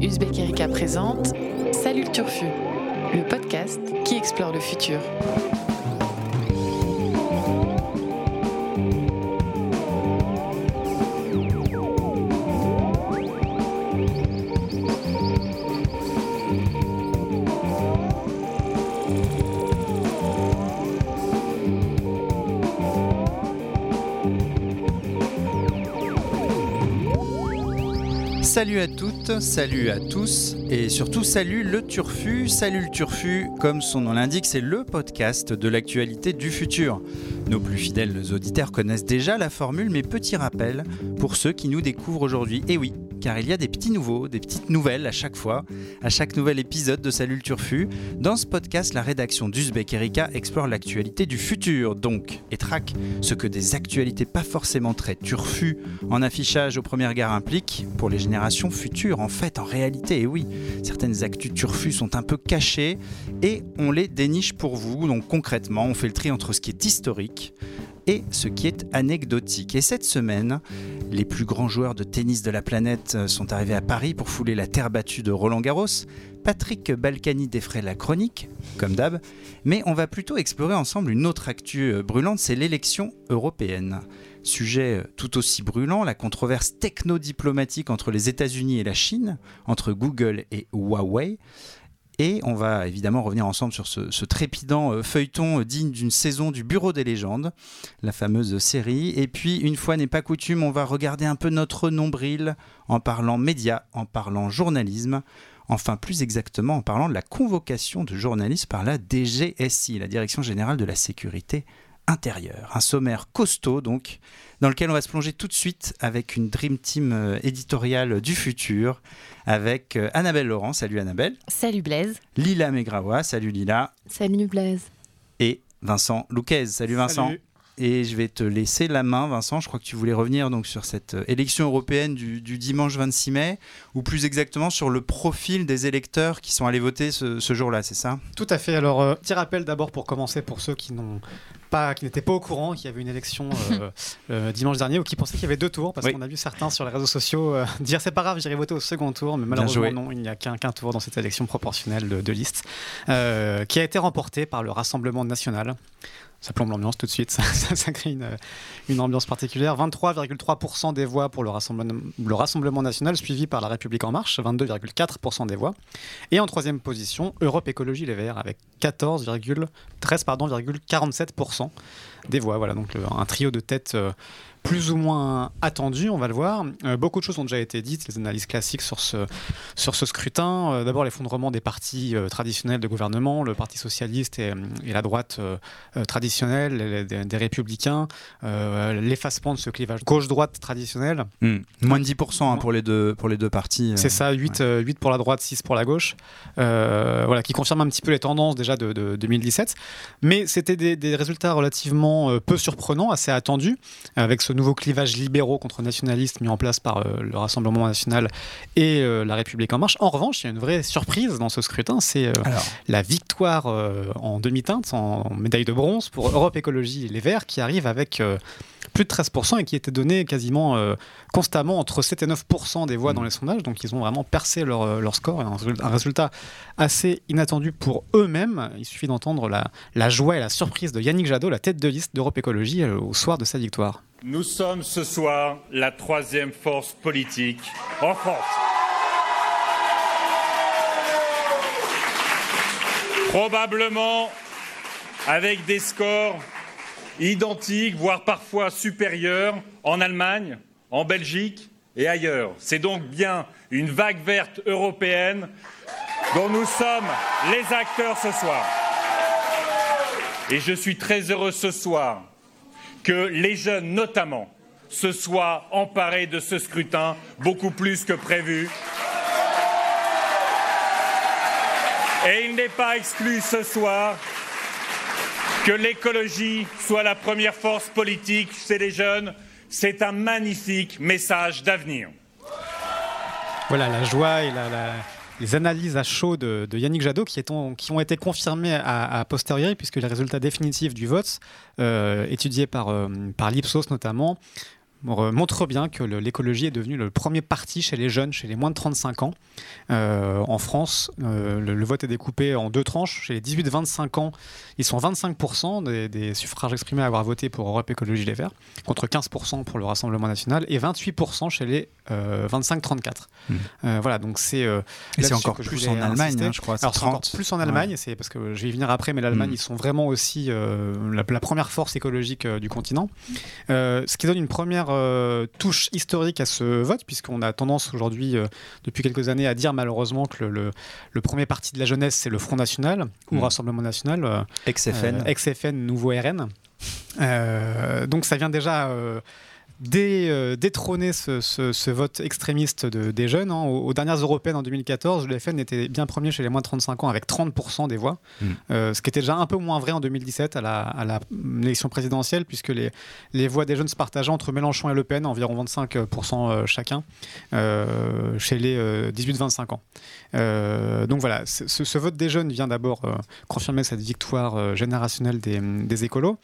Uzbek Erika présente Salut le Turfu, le podcast qui explore le futur. Salut à toutes, salut à tous et surtout salut le Turfu. Salut le Turfu, comme son nom l'indique, c'est le podcast de l'actualité du futur. Nos plus fidèles auditeurs connaissent déjà la formule, mais petit rappel pour ceux qui nous découvrent aujourd'hui. Et oui, car il y a des petits nouveaux, des petites nouvelles à chaque fois, à chaque nouvel épisode de Salut le Turfu. Dans ce podcast, la rédaction d'Uzbek Erika explore l'actualité du futur, donc, et traque ce que des actualités pas forcément très turfu en affichage aux premières gares impliquent pour les générations futures. En fait, en réalité, et oui, certaines actus turfu sont un peu cachées et on les déniche pour vous. Donc concrètement, on fait le tri entre ce qui est historique, et ce qui est anecdotique. Et cette semaine, les plus grands joueurs de tennis de la planète sont arrivés à Paris pour fouler la terre battue de Roland Garros. Patrick Balkany défraie la chronique, comme d'hab, mais on va plutôt explorer ensemble une autre actu brûlante, c'est l'élection européenne. Sujet tout aussi brûlant, la controverse techno-diplomatique entre les États-Unis et la Chine, entre Google et Huawei. Et on va évidemment revenir ensemble sur ce, trépidant euh, feuilleton euh, digne d'une saison du Bureau des légendes, la fameuse série. Et puis, une fois n'est pas coutume, on va regarder un peu notre nombril en parlant médias, en parlant journalisme. Enfin, plus exactement, en parlant de la convocation de journalistes par la DGSI, la Direction Générale de la Sécurité intérieure. Un sommaire costaud, donc, dans lequel on va se plonger tout de suite avec une Dream Team euh, éditoriale du futur, avec euh, Annabelle Laurent. Salut Annabelle. Salut Blaise. Lila Megrawa. Salut Lila. Salut Blaise. Et Vincent Louquez. Salut Vincent. Salut. Et je vais te laisser la main, Vincent. Je crois que tu voulais revenir donc sur cette euh, élection européenne du, du dimanche 26 mai, ou plus exactement sur le profil des électeurs qui sont allés voter ce, ce jour-là, c'est ça? Tout à fait. Alors, euh, petit rappel d'abord pour commencer pour ceux qui n'ont pas, qui n'étaient pas au courant qu'il y avait une élection euh, euh, dimanche dernier ou qui pensaient qu'il y avait deux tours, parce Oui. qu'on a vu certains sur les réseaux sociaux euh, dire c'est pas grave, j'irai voter au second tour, mais malheureusement non, il n'y a qu'un tour dans cette élection proportionnelle de, de liste, qui a été remportée par le Rassemblement national. Ça plombe l'ambiance tout de suite, ça, crée une, une ambiance particulière. 23,3% des voix pour le Rassemblement, le Rassemblement national, suivi par La République En Marche, 22,4% des voix. Et en troisième position, Europe Écologie Les Verts, avec 14,13 pardon, 47% des voix. Voilà, donc le- un trio de têtes euh, plus ou moins attendu, on va le voir. Euh, beaucoup de choses ont déjà été dites, les analyses classiques sur ce, sur ce scrutin. Euh, D'abord, l'effondrement des partis euh, traditionnels de gouvernement, le Parti socialiste et, et la droite traditionnelle, les- des, des républicains, l'effacement de ce clivage gauche-droite traditionnel. Hmm. Moins de 10% hein, pour, les deux, pour les deux parties. euh, C'est ça, 8, euh, 8 pour la droite, 6 pour la gauche, voilà, qui confirme un petit peu les tendances déjà de, de 2017. Mais c'était des, des résultats relativement peu surprenants, assez attendus, avec ce nouveau clivage libéraux contre nationalistes mis en place par euh, le Rassemblement national et euh, la République en marche. En revanche, il y a une vraie surprise dans ce scrutin, c'est euh, la victoire en demi-teinte, en médaille de bronze pour Europe Écologie et les Verts, qui arrive avec plus de 13% et qui était donné quasiment euh, constamment entre 7 et 9% des voix Mm. dans les sondages. Donc ils ont vraiment percé leur, euh, leur score et un, résul- un résultat assez inattendu pour eux-mêmes. Il suffit d'entendre la, la joie et la surprise de Yannick Jadot, la tête de liste d'Europe Écologie, euh, au soir de sa victoire. Nous sommes ce soir la troisième force politique en France. Probablement avec des scores identiques, voire parfois supérieurs en Allemagne, en Belgique et ailleurs. C'est donc bien une vague verte européenne dont nous sommes les acteurs ce soir. Et je suis très heureux ce soir que les jeunes, notamment, se soient emparés de ce scrutin beaucoup plus que prévu. Et il n'est pas exclu ce soir que l'écologie soit la première force politique chez les jeunes. C'est un magnifique message d'avenir. Voilà, la joie et les analyses à chaud de, Yannick Jadot qui, ont été confirmées à, à posteriori, puisque les résultats définitifs du vote, euh, étudiés par, euh, par l'Ipsos notamment, montre bien que l'écologie est devenue le premier parti chez les jeunes, chez les moins de 35 ans. Euh, en France, euh, le, vote est découpé en deux tranches. Chez les 18-25 ans, ils sont 25% des, suffrages exprimés à avoir voté pour Europe Écologie Les Verts, contre 15% pour le Rassemblement National et 28% chez les 25-34. Mmh. voilà, donc c'est. et c'est encore plus en Allemagne, hein, je crois. Alors c'est encore plus en Allemagne, c'est parce que je vais y venir après, mais l'Allemagne, mmh. ils sont vraiment aussi la, la, première force écologique du continent. ce qui donne une première euh, touche historique à ce vote, puisqu'on a tendance aujourd'hui, euh, depuis quelques années, à dire malheureusement que le, premier parti de la jeunesse, c'est le Front National, ou hmm. Rassemblement National. Euh, XFN. XFN, nouveau RN. donc ça vient déjà dé, détrôner ce, vote extrémiste des jeunes. Hein. Aux, dernières européennes en 2014, le FN était bien premier chez les moins de 35 ans avec 30% des voix, mm. euh, ce qui était déjà un peu moins vrai en 2017 à la, l'élection présidentielle, puisque les, les voix des jeunes se partageaient entre Mélenchon et Le Pen, environ 25% euh, chacun, euh, chez les 18-25 ans. donc voilà, ce, vote des jeunes vient d'abord confirmer cette victoire générationnelle des, des écolos,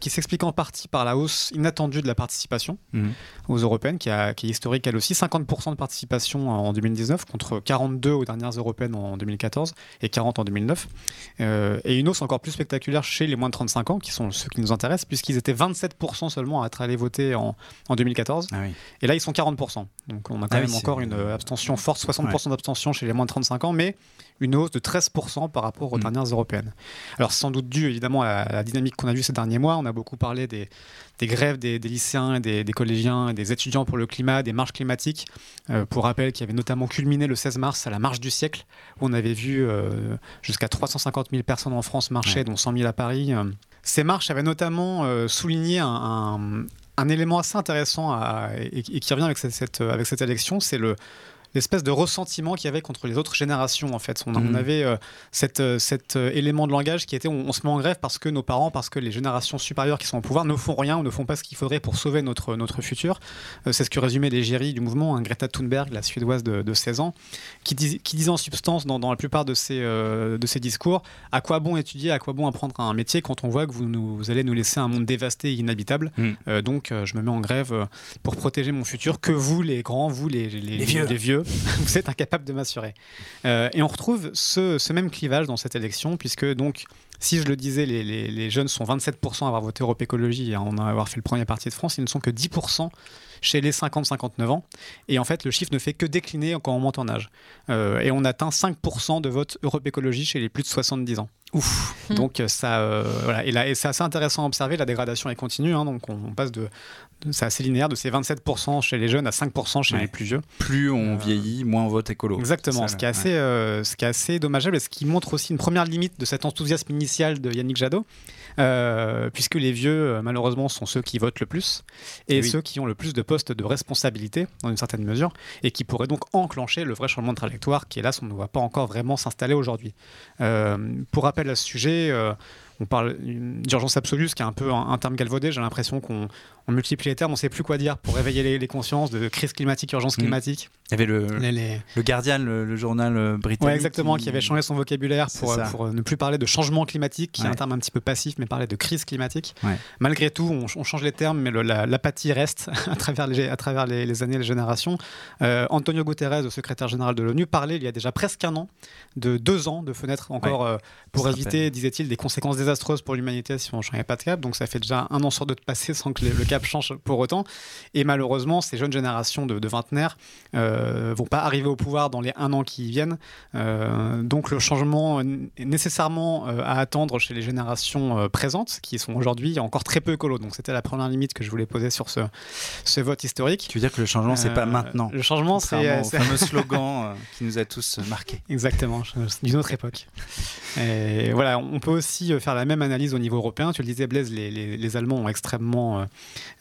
qui s'explique en partie par la hausse inattendue de la participation Mhm. aux européennes, qui, a, qui, est historique elle aussi. 50% de participation en 2019 contre 42 aux dernières européennes en 2014 et 40 en 2009. Euh, et une hausse encore plus spectaculaire chez les moins de 35 ans, qui sont ceux qui nous intéressent, puisqu'ils étaient 27% seulement à être allés voter en, en 2014. Ah et là, ils sont 40%. Donc on a quand ah même encore une abstention forte, 60% d'abstention chez les moins de 35 ans, mais une hausse de 13% par rapport aux mm. dernières européennes. Alors sans doute dû évidemment à la dynamique qu'on a vue ces derniers mois. On a beaucoup parlé des, des grèves des, lycéens, des, des, collégiens, et des étudiants pour le climat, des marches climatiques. Euh, pour rappel, qui avait notamment culminé le 16 mars à la marche du siècle, où on avait vu euh, jusqu'à 350 000 personnes en France marcher, dont 100 000 à Paris. Ces marches avaient notamment euh, souligné un, un, élément assez intéressant et, qui revient avec cette, avec cette élection, c'est le, l'espèce de ressentiment qu'il y avait contre les autres générations en fait. On, mm. avait euh, cet euh, euh, élément de langage qui était on, se met en grève parce que nos parents, parce que les générations supérieures qui sont au pouvoir ne font rien ou ne font pas ce qu'il faudrait pour sauver notre, notre futur. c'est ce que résumait l'égérie du mouvement, hein, Greta Thunberg, la suédoise de, 16 ans, qui, qui, disait en substance dans, la plupart de ses, de ses discours à quoi bon étudier, à quoi bon apprendre un métier quand on voit que vous, nous, allez nous laisser un monde dévasté et inhabitable. Mm. donc je me mets en grève pour protéger mon futur, que vous les grands, vous les, les, vieux. les vieux vous êtes incapable de m'assurer. Euh, et on retrouve ce, même clivage dans cette élection, puisque donc, si je le disais, les, jeunes sont 27% à avoir voté Europe Écologie et à en avoir fait le premier parti de France, ils ne sont que 10% chez les 50-59 ans. Et en fait, le chiffre ne fait que décliner quand on monte en âge. Euh, et on atteint 5% de vote Europe Écologie chez les plus de 70 ans. Ouf. Hmm. Donc euh, ça, euh, voilà. Et là, et c'est assez intéressant à observer. La dégradation est continue. Hein, donc on, passe de, c'est assez linéaire, de ces 27% chez les jeunes à 5% chez les plus vieux. Plus on vieillit, moins on vote écolo. Exactement. ce qui est assez, ce qui est assez dommageable et ce qui montre aussi une première limite de cet enthousiasme initial de Yannick Jadot. Euh, puisque les vieux, euh, malheureusement, sont ceux qui votent le plus et ceux qui ont le plus de postes de responsabilité, dans une certaine mesure, et qui pourraient donc enclencher le vrai changement de trajectoire qui, hélas, on ne voit pas encore vraiment s'installer aujourd'hui. Euh, pour rappel à ce sujet, on parle d'urgence absolue, ce qui est un peu un, terme galvaudé. J'ai l'impression qu'on multiplie les termes, on ne sait plus quoi dire pour réveiller les, consciences de crise climatique, urgence mm. climatique. Il y avait le, le Guardian, le, journal euh, britannique. Ouais, exactement, qui... avait changé son vocabulaire pour, euh, pour, euh, ne plus parler de changement climatique, qui est un terme un petit peu passif, mais parler de crise climatique. Malgré tout, on, change les termes, mais l'apathie reste à travers les, à travers les, années et les générations. Antonio Guterres, le secrétaire général de l'ONU, parlait il y a déjà presque un an de deux ans de fenêtre encore pour éviter, disait-il, des conséquences désastreuses pour l'humanité si on ne changeait pas de cap. Donc ça fait déjà un an sur deux de passer sans que le cap change pour autant. Et malheureusement, ces jeunes générations de, de vingtenaires euh, vont pas arriver au pouvoir dans les un an qui viennent. Euh, donc le changement est nécessairement euh, à attendre chez les générations euh, présentes, qui sont aujourd'hui encore très peu écolo. Donc c'était la première limite que je voulais poser sur ce, ce vote historique. Tu veux dire que le changement, c'est pas maintenant Le changement, c'est le fameux slogan qui nous a tous marqués. Exactement, d'une autre époque. Et voilà, on peut aussi faire la la même analyse au niveau européen. Tu le disais, Blaise, les, Allemands ont extrêmement euh,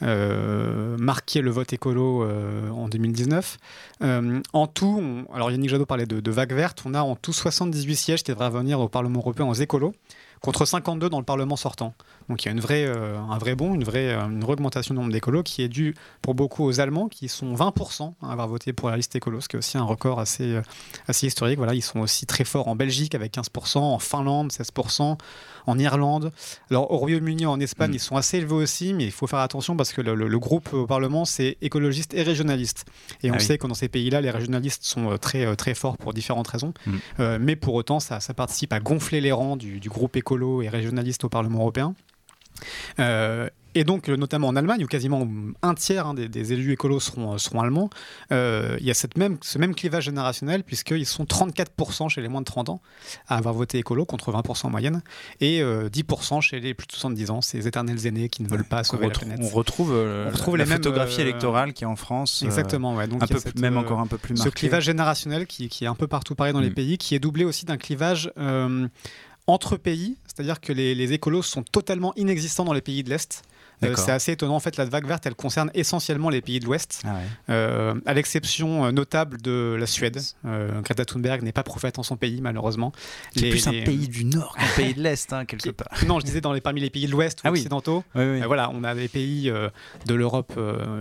euh, marqué le vote écolo euh, en 2019. en tout, alors Yannick Jadot parlait de, de vague verte, on a en tout 78 sièges qui devraient venir au Parlement européen aux écolos contre 52 dans le Parlement sortant. Donc il y a une vraie, euh, un vrai bond, une vraie euh, une augmentation du nombre d'écolos qui est due pour beaucoup aux Allemands qui sont 20% à avoir voté pour la liste écolo, ce qui est aussi un record assez, euh, assez historique. Voilà, ils sont aussi très forts en Belgique avec 15%, en Finlande 16%, en Irlande. Alors au Royaume-Uni, en Espagne, Mm. ils sont assez élevés aussi, mais il faut faire attention parce que le, le- le groupe au Parlement, c'est écologiste et régionaliste. Et on Ah oui. sait que dans ces pays-là, les régionalistes sont très, très forts pour différentes raisons. Mm. Euh, mais pour autant, ça, ça participe à gonfler les rangs du, du groupe écolo et régionaliste au Parlement européen. Euh, et donc, notamment en Allemagne, où quasiment un tiers hein, des, des élus écolos seront, euh, seront allemands, euh, il y a cette même, ce même clivage générationnel, puisqu'ils sont 34% chez les moins de 30 ans à avoir voté écolo, contre 20% en moyenne, et euh, 10% chez les plus de 70 ans, ces éternels aînés qui ne veulent pas sauver la planète. on retrouve, euh, On retrouve la les mêmes, photographie électorale qui est en France. Exactement, ouais. Donc un peu, cette, même encore un peu plus ce marqué. clivage générationnel qui, qui est un peu partout pareil dans les Mm. pays, qui est doublé aussi d'un clivage entre pays, c'est-à-dire que les, les écolos sont totalement inexistants dans les pays de l'Est. Euh, c'est assez étonnant. En fait, la vague verte, elle concerne essentiellement les pays de l'Ouest, Ah ouais. euh, à l'exception euh, notable de la Suède. Euh, Greta Thunberg n'est pas prophète en son pays, malheureusement. C'est Les- plus un les- pays du Nord qu'un pays de l'Est, hein, quelque part. Non, je disais dans les, parmi les pays de l'Ouest ou Ah occidentaux. Oui, oui. Voilà, on a des pays de l'Europe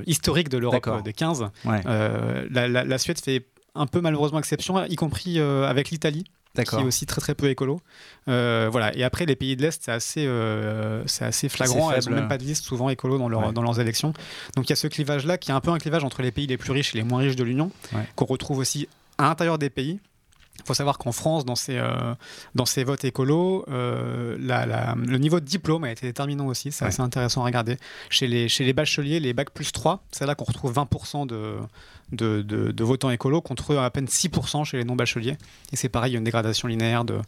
historique de l'Europe des 15. Ouais. Euh, la, la- la Suède fait un peu malheureusement exception, y compris euh, avec l'Italie, qui est aussi très très peu écolo. Euh, voilà. Et après, les pays de l'Est, c'est assez, euh, c'est assez flagrant. Elles n'ont même pas de liste souvent écolo dans, leur- Ouais. dans leurs élections. Donc il y a ce clivage-là qui est un peu un clivage entre les pays les plus riches et les moins riches de l'Union, Ouais. qu'on retrouve aussi à l'intérieur des pays. Il faut savoir qu'en France, dans ces, euh, dans ces votes écolos, euh, la- la- le niveau de diplôme a été déterminant aussi. C'est Ouais. assez intéressant à regarder. Chez les, chez les bacheliers, les bacs plus 3, c'est là qu'on retrouve 20% de, de, de- de votants écolos contre à peine 6% chez les non-bacheliers. Et c'est pareil, il y a une dégradation linéaire de,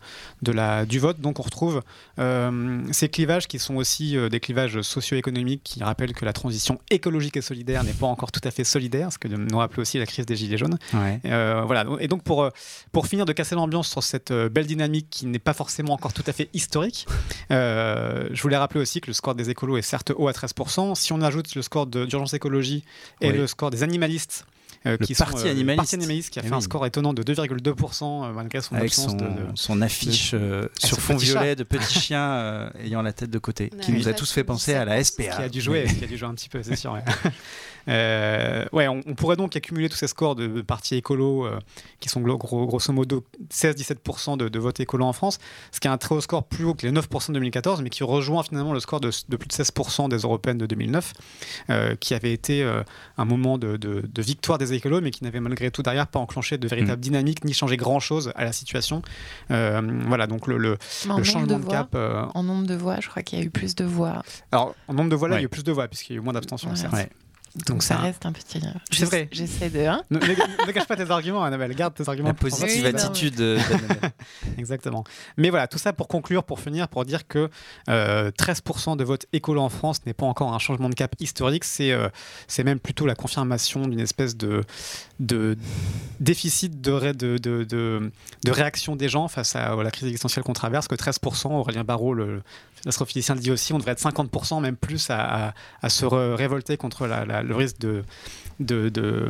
de la, du vote. Donc on retrouve euh, ces clivages qui sont aussi euh, des clivages socio-économiques qui rappellent que la transition écologique et solidaire n'est pas encore tout à fait solidaire, ce que nous rappelle aussi la crise des Gilets jaunes. Ouais. Euh, voilà. Et donc pour, pour finir de casser l'ambiance sur cette belle dynamique qui n'est pas forcément encore tout à fait historique, je voulais rappeler aussi que le score des écolos est certes haut à 13%. Si on ajoute le score d'urgence écologie et Oui. le score des animalistes, euh, Le qui parti sont, euh, animaliste. parti animaliste qui a Eh fait un score étonnant de 2,2% euh, malgré son Avec absence son, de, de- son affiche euh, sur fond violet de petits chiens euh, ayant la tête de côté, Ouais, qui nous a tous fait penser à la SPA. qui a dû jouer, qui a dû jouer un petit peu, c'est sûr. Ouais, Euh, ouais on, on pourrait donc accumuler tous ces scores de, partis écolos euh, qui sont gros, gros- grosso modo 16-17% de, de vote écolo en France, ce qui est un très haut score plus haut que les 9% de 2014, mais qui rejoint finalement le score de, de plus de 16% des européennes de 2009, euh, qui avait été euh, un moment de, de- de victoire des écolos, mais qui n'avait malgré tout derrière pas enclenché de véritable Mm. dynamique ni changé grand-chose à la situation. Euh, voilà, donc le, changement de de voix, cap. euh, En nombre de voix, je crois qu'il y a eu plus de voix. alors, en nombre de voix là, Ouais. il y a eu plus de voix, puisqu'il y a eu moins d'abstention, Ouais. certes. Ouais. Donc, ça ça- reste un petit. C'est vrai. J'essaie de. hein. Ne, ne- ne cache pas tes arguments, Annabelle. Garde tes arguments. La positive Oui, attitude euh, d'Annabelle. Exactement. Mais voilà, tout ça pour conclure, pour finir, pour dire que euh, 13% de vote écolo en France n'est pas encore un changement de cap historique. C'est euh, c'est même plutôt la confirmation d'une espèce de, de déficit de, ré- de, de, de- de réaction des gens face à, la crise existentielle qu'on traverse. Que 13%, Aurélien Barraud, le l'astrophysicien, le dit aussi, on devrait être 50%, même plus, à, à- à se révolter contre la- la- le risque de de- de-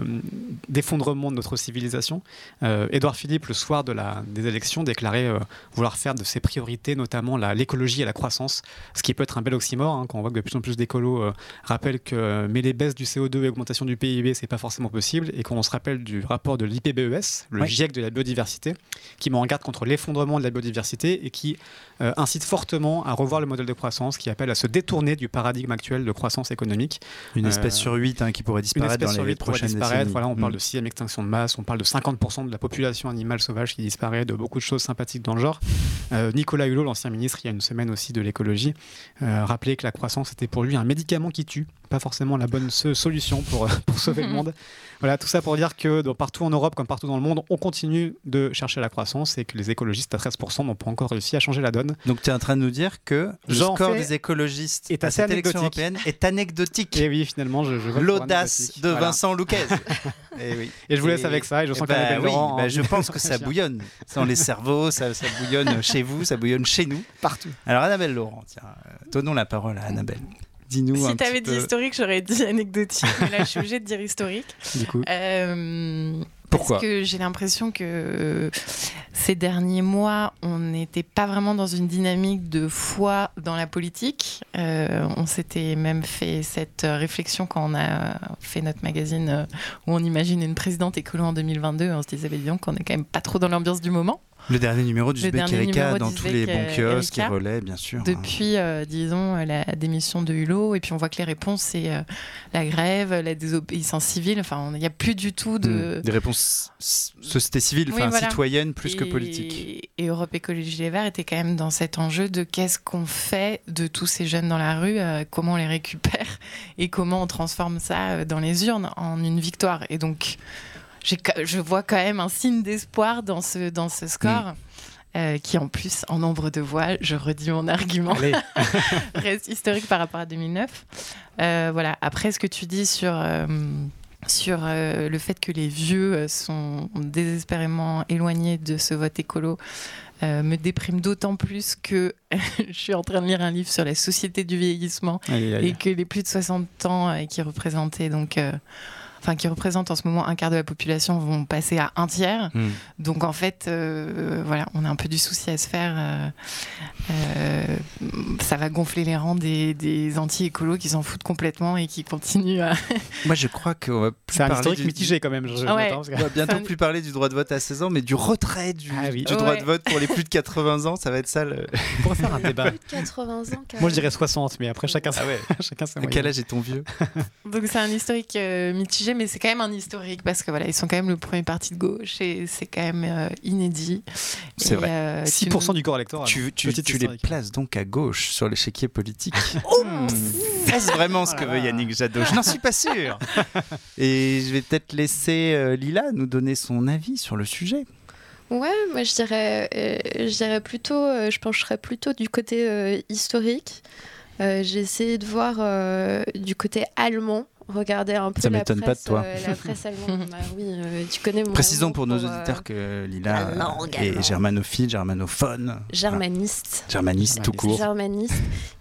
d'effondrement de, notre civilisation. Euh, Édouard Philippe, le soir de la, des élections, déclarait euh, vouloir faire de ses priorités notamment l'écologie et la croissance, ce qui peut être un bel oxymore hein, quand on voit que de plus en plus d'écolos euh, rappellent que mais les baisses du CO2 et augmentation du PIB, c'est pas forcément possible, et quand on se rappelle du rapport de l'IPBES, le Ouais. GIEC de la biodiversité, qui met en garde contre l'effondrement de la biodiversité et qui euh, incite fortement à revoir le modèle de croissance, qui appelle à se détourner du paradigme actuel de croissance économique. Une Euh, espèce sur huit hein, qui pourrait disparaître dans sur pourrait disparaître. décennies. Voilà, on parle Mm. de sixième extinction de masse, on parle de 50% de la population animale sauvage qui disparaît, de beaucoup de choses sympathiques dans le genre. Euh, Nicolas Hulot, l'ancien ministre, il y a une semaine aussi de l'écologie, euh, rappelait que la croissance était pour lui un médicament qui tue, pas forcément la bonne so- solution pour, pour sauver le monde. Voilà, tout ça pour dire que dans- partout en Europe, comme partout dans le monde, on continue de chercher la croissance et que les écologistes à 13% n'ont pas encore réussi à changer la donne. Donc tu es en train de nous dire que le score des écologistes est à assez cette élection européenne est anecdotique. Et oui, finalement, je, je L'audace de Voilà. Vincent et, oui. Et je vous laisse avec ça et je sens bah, qu'Annabelle oui, Laurent bah, en- je pense que ça bouillonne dans les cerveaux, ça, ça bouillonne chez vous, ça bouillonne chez nous. partout. Alors Annabelle Laurent, tiens, euh, donnons la parole à Annabelle. Dis-nous un Si t'avais petit dit peu. historique, j'aurais dit anecdotique, mais là je suis obligée de dire historique. Du coup, Euh, Parce que j'ai l'impression que euh, ces derniers mois, on n'était pas vraiment dans une dynamique de foi dans la politique. Euh, on s'était même fait cette euh, réflexion quand on a fait notre magazine où on imagine une présidente écolo en 2022. On se disait, bah, dis donc, on est quand même pas trop dans l'ambiance du moment. Le dernier numéro Erika numéro dans tous les bons kiosques et relais, bien sûr. Depuis, euh, disons, euh, la démission de Hulot. Et puis on voit que les réponses, c'est euh, la grève, la désobéissance civile. Enfin, il n'y a plus du tout de. Hmm. Des réponses société civile, Oui, enfin voilà. citoyenne plus que politique. Et Europe Écologie Les Verts était quand même dans cet enjeu de qu'est-ce qu'on fait de tous ces jeunes dans la rue, euh, comment on les récupère et comment on transforme ça dans les urnes en une victoire. Et donc, je vois quand même un signe d'espoir dans ce, dans ce score. Mm. euh, qui en plus, en nombre de voix, je redis mon argument, reste historique par rapport à 2009. Euh, voilà. Après, ce que tu dis sur, euh, sur le fait que les vieux sont désespérément éloignés de ce vote écolo me déprime d'autant plus que je suis en train de lire un livre sur la société du vieillissement allez, allez. et que les plus de 60 ans qui représentaient donc enfin qui représentent en ce moment un quart de la population vont passer à un tiers Hmm. donc en fait euh, voilà on a un peu du souci à se faire euh, euh, ça va gonfler les rangs des, des anti-écolos qui s'en foutent complètement et qui continuent à Moi, je crois qu'on va plus C'est un historique du- mitigé quand même. je- Ah ouais. j'attends, parce que- On va bientôt plus parler du droit de vote à 16 ans, mais du retrait du, Ah oui. du droit Ouais. de vote pour les plus de 80 ans. Ça va être ça. Le... On pourrait faire un débat. 80 ans. Moi, je dirais 60, mais après, chacun, Ah ouais. chacun sa À quel âge est ton vieux? Donc c'est un historique euh, mitigé, mais c'est quand même un historique parce que voilà, ils sont quand même le premier parti de gauche et c'est quand même euh, inédit. C'est vrai. euh, tu 6% nous- du corps électoral. Tu, tu, Petite tu les places donc à gauche sur l'échiquier politique. Est-ce vraiment ce que veut. Yannick Jadot? Je n'en suis pas sûr. Et je vais peut-être laisser euh, Lila nous donner son avis sur le sujet. Ouais, moi je dirais, euh, je dirais plutôt, euh, je pencherais plutôt du côté euh, historique. Euh, J'ai essayé de voir euh, du côté allemand, regarder un peu Ça la m'étonne presse, pas de toi. euh, la presse allemande. Bah oui, euh, tu connais mon Précisons pour nos euh, auditeurs que Lila est germanophile, germanophone, germaniste. Germaniste tout court. germaniste.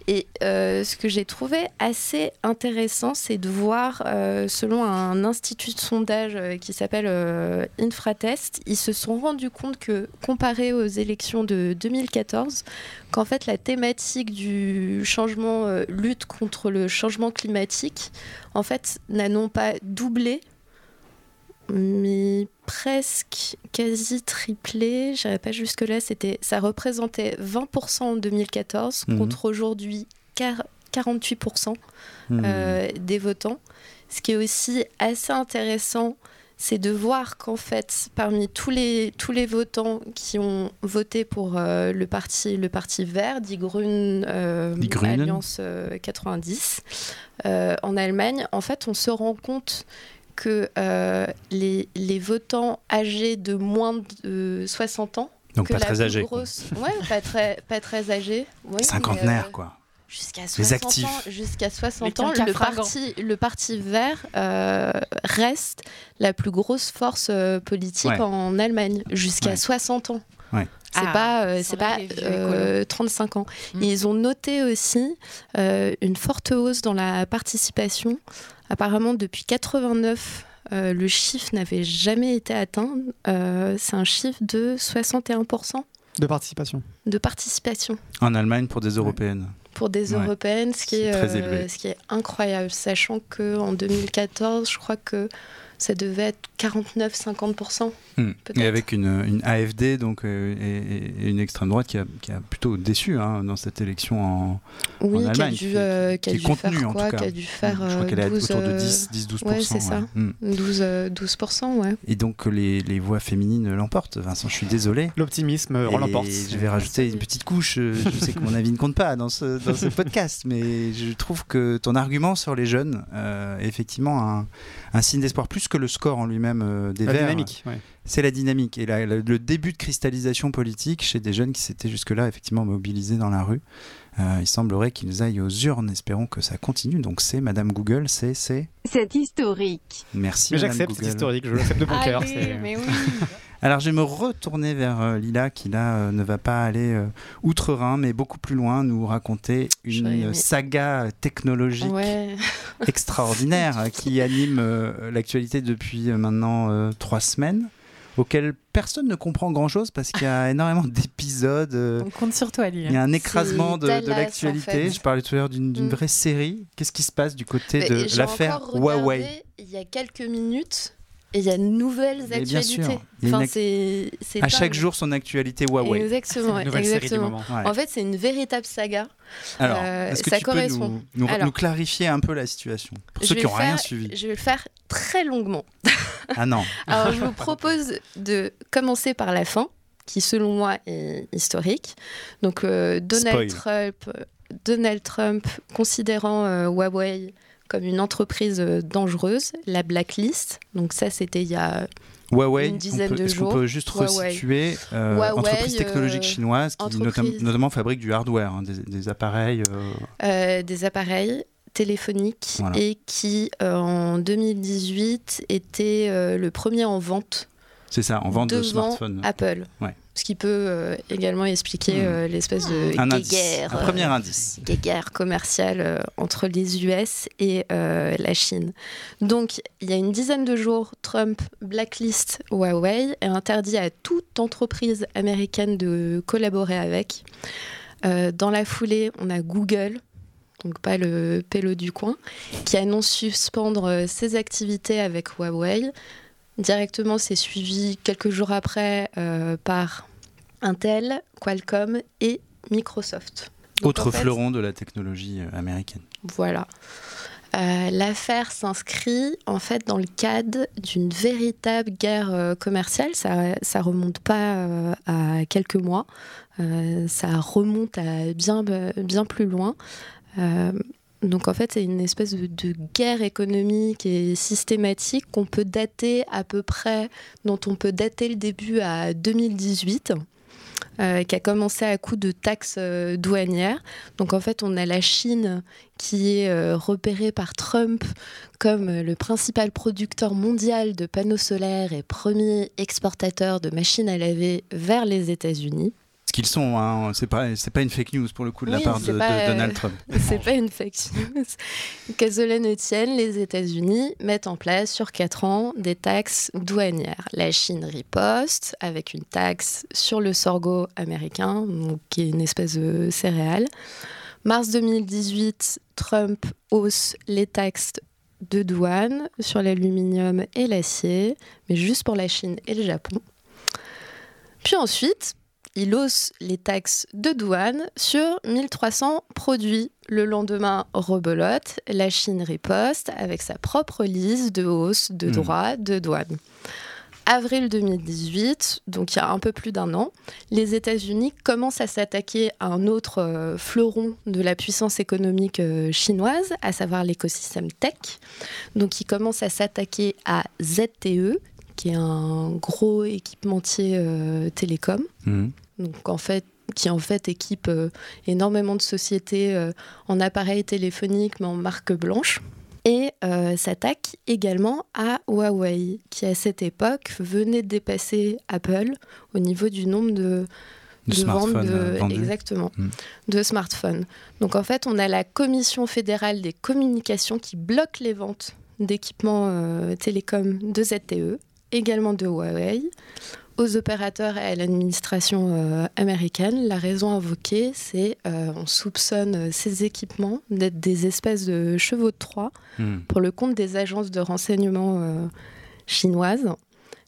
Et euh, ce que j'ai trouvé assez intéressant, c'est de voir, euh, selon un institut de sondage euh, qui s'appelle euh, Infratest, ils se sont rendus compte que, comparé aux élections de 2014, qu'en fait la thématique du changement, euh, lutte contre le changement climatique, en fait, n'a non pas doublé, mais presque quasi triplé. J'irai pas jusque là. C'était, ça représentait 20% en 2014 Mhm. contre aujourd'hui quar- 48% Hmm. euh, des votants. Ce qui est aussi assez intéressant, c'est de voir qu'en fait, parmi tous les, tous les votants qui ont voté pour euh, le, parti, le parti vert, Die Grünen, euh. Alliance euh, 90, euh, en Allemagne, en fait, on se rend compte que les, les votants âgés de moins de 60 ans, Donc pas très âgé. grosse- Ouais, pas très, pas très Cinquantenaire, euh, quoi. Jusqu'à Les 60 actifs. ans, jusqu'à 60 Les ans, le parti, le parti vert euh, reste la plus grosse force euh, politique Ouais. en Allemagne jusqu'à Ouais. 60 ans. Ouais. C'est Ah, pas, euh, c'est là, pas euh, 35 ans. Mm. Ils ont noté aussi euh, une forte hausse dans la participation. Apparemment, depuis 89, euh, le chiffre n'avait jamais été atteint. Euh, c'est un chiffre de 61% De participation. de participation En Allemagne pour des européennes. Pour des Ouais. européennes, ce qui, est, euh, ce qui est incroyable, sachant que en 2014, je crois que ça devait être 49-50%. Hmm. Peut-être. Et avec une, une AFD donc, euh, et, et une extrême droite qui a, qui a plutôt déçu hein, dans cette élection en, Oui, qui a Allemagne, dû, qui- euh, qui a qui dû contenue, faire en quoi tout cas. Qui a dû faire je crois euh, qu'elle est 12, autour de euh, 10-12%. ouais, c'est ça. Hmm. 12, euh, 12%, ouais. Et donc les, les voix féminines l'emportent. Vincent, je suis désolé. L'optimisme l'emporte. je vais rajouter une petite couche. euh, Je sais que mon avis ne compte pas dans ce, dans ce podcast, mais je trouve que ton argument sur les jeunes euh, est effectivement un, un signe d'espoir, plus que le score en lui-même euh, des La Verts. dynamique. ouais. C'est la dynamique et la- la- le début de cristallisation politique chez des jeunes qui s'étaient jusque-là effectivement mobilisés dans la rue. Euh, il semblerait qu'ils aillent aux urnes. Espérons que ça continue. Donc c'est Madame Google, c'est c'est C'est historique. merci Mais j'accepte, c'est historique, je l'accepte de bon cœur. mais oui. Alors je vais me retourner vers euh, Lila qui là euh, ne va pas aller euh, outre-Rhin mais beaucoup plus loin nous raconter une aimé. saga technologique Ouais. extraordinaire qui anime euh, l'actualité depuis euh, maintenant euh, trois semaines auquel personne ne comprend grand-chose parce qu'il y a énormément d'épisodes. euh, On compte sur toi, Lila. il y a un écrasement de, de Dallas, en l'actualité. fait. Je parlais tout à l'heure d'une Mm. vraie série. Qu'est-ce qui se passe du côté Mais de l'affaire Huawei Il y a quelques minutes et il y a de nouvelles Mais bien actualités. sûr, il y a une Enfin, ac- c'est c'est À chaque jour, son actualité Huawei. Exactement. Nouvelle série du exactement. moment. Ouais. En fait, c'est une véritable saga. Alors, euh, est-ce que ça tu peux correspond. nous, nous- Alors, nous clarifier un peu la situation Pour je ceux vais qui n'ont rien faire- suivi? Je vais le faire très longuement. Ah non. Alors, je vous propose de commencer par la fin, qui selon moi est historique. Donc, euh, Donald, Spoil. Trump, Donald Trump, considérant euh, Huawei comme une entreprise euh, dangereuse, la blacklist. Donc, ça, c'était il y a Huawei, Une on dizaine peut- de est-ce qu'on jours. peut juste Huawei. resituer euh, Huawei, entreprise technologique euh, chinoise qui notam- notamment fabrique du hardware, hein, des, des appareils. euh, des appareils téléphoniques Voilà. et qui, en 2018, était le premier en vente c'est ça, en vente de smartphones. Apple. Ouais. Ce qui peut euh, également expliquer Hmm. euh, l'espèce de Un indice, guerre, un premier indice. guerre commerciale euh, entre les US et euh, la Chine. Donc, il y a une dizaine de jours, Trump blacklist Huawei et interdit à toute entreprise américaine de collaborer avec. Euh, dans la foulée, on a Google, donc pas le pélo du coin, qui annonce suspendre euh, ses activités avec Huawei. Directement, c'est suivi quelques jours après euh, par Intel, Qualcomm et Microsoft. Donc, Autre en fait, fleuron de la technologie euh, américaine. Voilà. Euh, L'affaire s'inscrit en fait dans le cadre d'une véritable guerre euh, commerciale. Ça, ça remonte pas euh, à quelques mois, ça remonte à bien, bien plus loin. Donc en fait, c'est une espèce de, guerre économique et systématique qu'on peut dater à peu près, dont on peut dater le début à 2018. euh, qui a commencé à coup de taxes euh, douanières. Donc en fait, on a la Chine qui est euh, repérée par Trump comme le principal producteur mondial de panneaux solaires et premier exportateur de machines à laver vers les États-Unis. Ce qu'ils sont, hein, c'est pas, c'est pas une fake news pour le coup de la part de, Donald Trump. C'est pas une fake news. Qu'à cela ne tienne, les États-Unis mettent en place sur 4 ans des taxes douanières. La Chine riposte avec une taxe sur le sorgho américain, donc, qui est une espèce de céréale. Mars 2018, Trump hausse les taxes de douane sur l'aluminium et l'acier, mais juste pour la Chine et le Japon. Puis ensuite, il hausse les taxes de douane sur 1300 produits. Le lendemain, rebelote, la Chine riposte avec sa propre liste de hausse de Hmm. droits de douane. Avril 2018, donc il y a un peu plus d'un an, les États-Unis commencent à s'attaquer à un autre euh, fleuron de la puissance économique euh, chinoise, à savoir l'écosystème tech. Donc ils commencent à s'attaquer à ZTE, qui est un gros équipementier euh, télécom Mhm. donc en fait qui en fait équipe euh, énormément de sociétés euh, en appareils téléphoniques mais en marque blanche et s'attaque également à Huawei qui à cette époque venait de dépasser Apple au niveau du nombre de, De de ventes smartphones de, exactement Mm. de smartphones. Donc en fait, on a la Commission fédérale des communications qui bloque les ventes d'équipements euh, télécoms de ZTE, également de Huawei, aux opérateurs et à l'administration euh, américaine. La raison invoquée, c'est euh, on soupçonne euh, ces équipements d'être des espèces de chevaux de Troie Mhm. pour le compte des agences de renseignement euh, chinoises.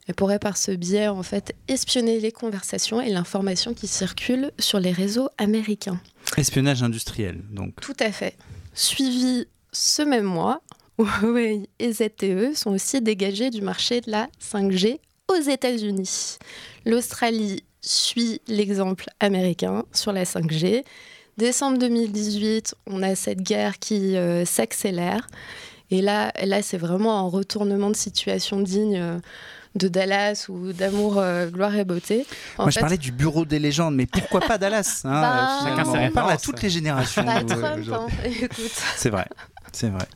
Elle pourrait par ce biais en fait espionner les conversations et l'information qui circule sur les réseaux américains. Espionnage industriel, donc. Tout à fait. Suivi ce même mois, Huawei et ZTE sont aussi dégagés du marché de la 5G aux États-Unis. L'Australie suit l'exemple américain sur la 5G. Décembre 2018, on a cette guerre qui euh, s'accélère. Et là, là c'est vraiment un retournement de situation digne euh, de Dallas ou d'amour, euh, gloire et beauté. En Moi, je parlais du bureau des légendes, mais pourquoi pas Dallas hein, Bah. Chacun On parle à toutes les générations. bah, Trump, hein, écoute. C'est vrai. C'est vrai.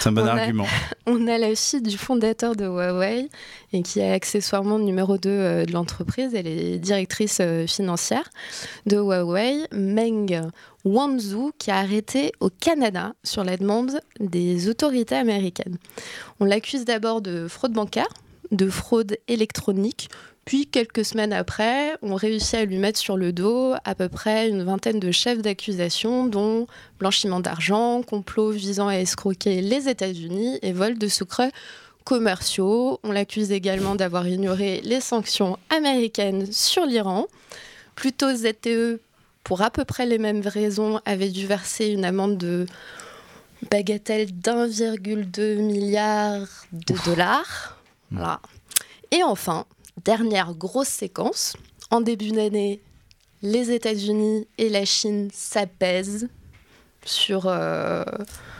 C'est un bon On a- argument. On a la fille du fondateur de Huawei et qui est accessoirement numéro 2 euh, de l'entreprise. Elle est directrice euh, financière de Huawei, Meng Wanzhou, qui a arrêté au Canada sur la demande des autorités américaines. On l'accuse d'abord de fraude bancaire, de fraude électronique. Puis, quelques semaines après, on réussit à lui mettre sur le dos à peu près une vingtaine de chefs d'accusation, dont blanchiment d'argent, complot visant à escroquer les États-Unis et vol de secrets commerciaux. On l'accuse également d'avoir ignoré les sanctions américaines sur l'Iran. Plutôt ZTE, pour à peu près les mêmes raisons, avait dû verser une amende de bagatelle d'1,2 milliard de dollars. Voilà. Et enfin, dernière grosse séquence, en début d'année, les États-Unis et la Chine s'apaisent sur, euh,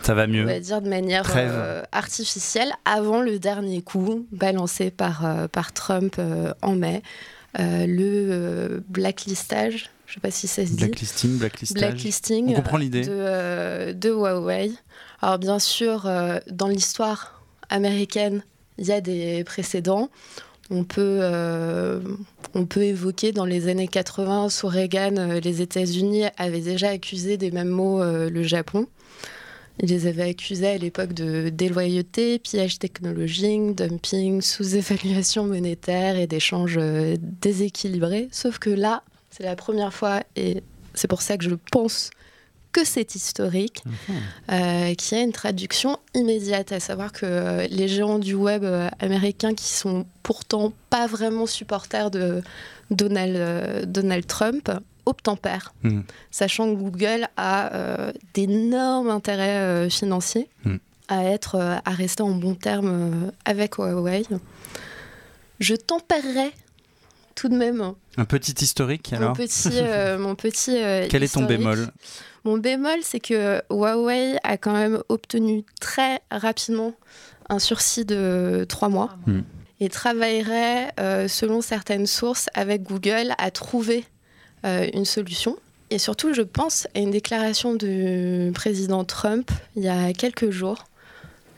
Ça va on mieux. va dire de manière euh, artificielle, avant le dernier coup balancé par, euh, par Trump euh, en mai, euh, le euh, blacklistage, je ne sais pas si ça se dit, Blacklisting, blacklistage. blacklisting On comprend l'idée. de, de Huawei. Alors bien sûr, dans l'histoire américaine, il y a des précédents. On peut, euh, on peut évoquer dans les années 80, sous Reagan, euh, les États-Unis avaient déjà accusé des mêmes mots euh, le Japon. Ils les avaient accusés à l'époque de déloyauté, pillage technologique, dumping, sous-évaluation monétaire et d'échanges déséquilibrés. Sauf que là, c'est la première fois, et c'est pour ça que je pense que c'est historique, euh, qui a une traduction immédiate, à savoir que euh, les géants du web euh, américains qui sont pourtant pas vraiment supporters de Donald, Donald Trump obtempèrent, Hmm. sachant que Google a euh, d'énormes intérêts euh, financiers Hmm. à être euh, à rester en bon terme avec Huawei. Je tempérerai tout de même Un petit historique mon alors petit, euh, mon petit euh, Quel est ton bémol? Mon bémol, c'est que Huawei a quand même obtenu très rapidement un sursis de trois mois Hmm. et travaillerait, euh, selon certaines sources, avec Google à trouver euh, une solution. Et surtout, je pense à une déclaration du président Trump il y a quelques jours,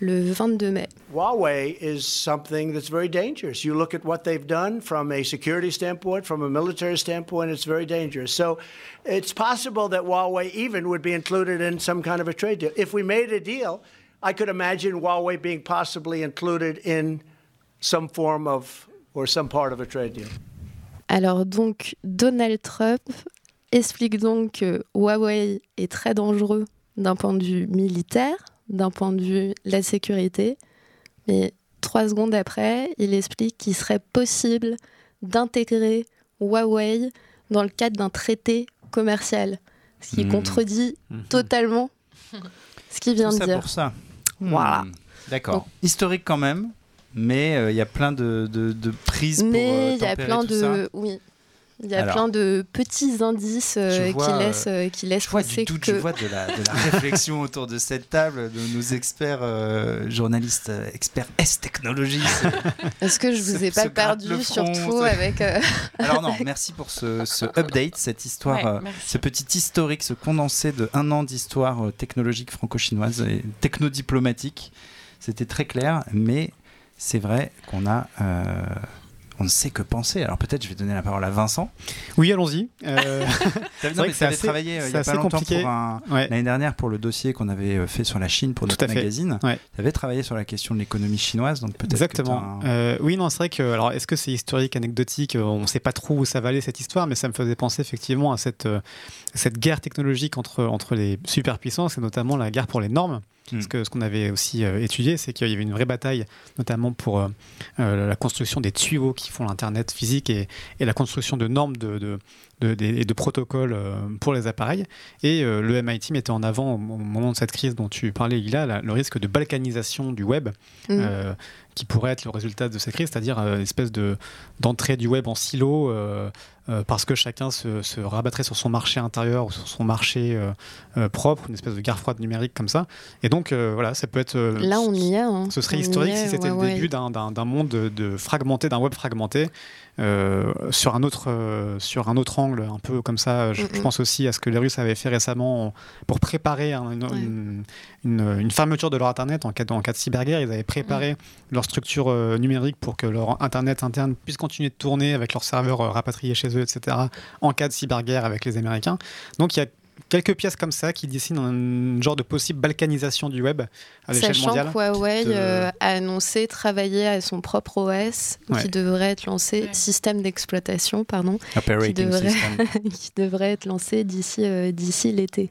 le 22 mai. Huawei is something that's very dangerous. You look at what they've done from a security standpoint, from a military standpoint, it's very dangerous. So it's possible that Huawei even would be included in some kind of a trade deal. If we made a deal, I could imagine Huawei being possibly included in some form of or some part of a trade deal. Alors donc, Donald Trump explique donc que Huawei est très dangereux d'un point de vue militaire, d'un point de vue la sécurité, mais trois secondes après, il explique qu'il serait possible d'intégrer Huawei dans le cadre d'un traité commercial, ce qui Mhm. contredit Mhm. totalement ce qu'il vient Tout de ça dire. pour ça. Voilà. Hmm. D'accord. Donc- Historique quand même, mais euh, il y a plein de, de, de prises pour Mais euh, il y a tempérer plein tout ça. de oui, il y a Alors, plein de petits indices euh, vois, qui laissent euh, qui laissent Je vois penser du doute, que je vois de la, de la réflexion autour de cette table, de nos experts euh, journalistes, euh, experts S-technologie. Est-ce que je vous ai pas perdu front, surtout avec euh, Alors non, merci pour ce, ce update, cette histoire, Ouais, euh, ce petit historique, ce condensé de un an d'histoire technologique franco-chinoise et technodiplomatique. C'était très clair, mais c'est vrai qu'on a... on ne sait que penser. Alors peut-être je vais donner la parole à Vincent. Oui, allons-y. Euh, Tu vrai que c'est assez- travaillé euh, il c'est y a pas longtemps ouais. L'année dernière, pour le dossier qu'on avait euh, fait sur la Chine pour Tout notre à magazine, Ouais. tu avais travaillé sur la question de l'économie chinoise, donc peut-être. Exactement. Euh, oui, non, c'est vrai que. Alors, est-ce que c'est historique, anecdotique? Euh, On ne sait pas trop où ça va aller cette histoire, mais ça me faisait penser effectivement à cette, cette guerre technologique entre, entre les superpuissances et notamment la guerre pour les normes. Mm. Ce qu'on avait aussi euh, étudié, c'est qu'il y avait une vraie bataille, notamment pour euh, euh, la construction des tuyaux qui font l'Internet physique et, la construction de normes de, de- de protocoles euh, pour les appareils. Et euh, le MIT mettait en avant, au moment de cette crise dont tu parlais, Lila, la- le risque de balkanisation du web. Mm. euh, qui pourrait être le résultat de cette crise, c'est-à-dire une espèce de d'entrée du web en silo. parce que chacun se, rabattrait sur son marché intérieur ou sur son marché propre, une espèce de guerre froide numérique comme ça. Et donc, voilà, ça peut être. Là, on y est. Hein. Ce serait historique si c'était le début d'un monde de, fragmenté, d'un web fragmenté. Euh, sur, un autre, euh, sur un autre angle, un peu comme ça, je, pense aussi à ce que les Russes avaient fait récemment pour préparer une, une, fermeture de leur Internet en cas de, en cas de cyberguerre. Ils avaient préparé leur structure euh, numérique pour que leur Internet interne puisse continuer de tourner avec leurs serveurs rapatriés chez eux, etc., en cas de cyberguerre avec les Américains. Donc il y a quelques pièces comme ça qui dessinent un genre de possible balkanisation du web à l'échelle mondiale. Sachant que Huawei euh, a annoncé travailler à son propre OS qui devrait être lancé, système d'exploitation, pardon, qui devrait, qui devrait, être lancé d'ici euh, d'ici l'été.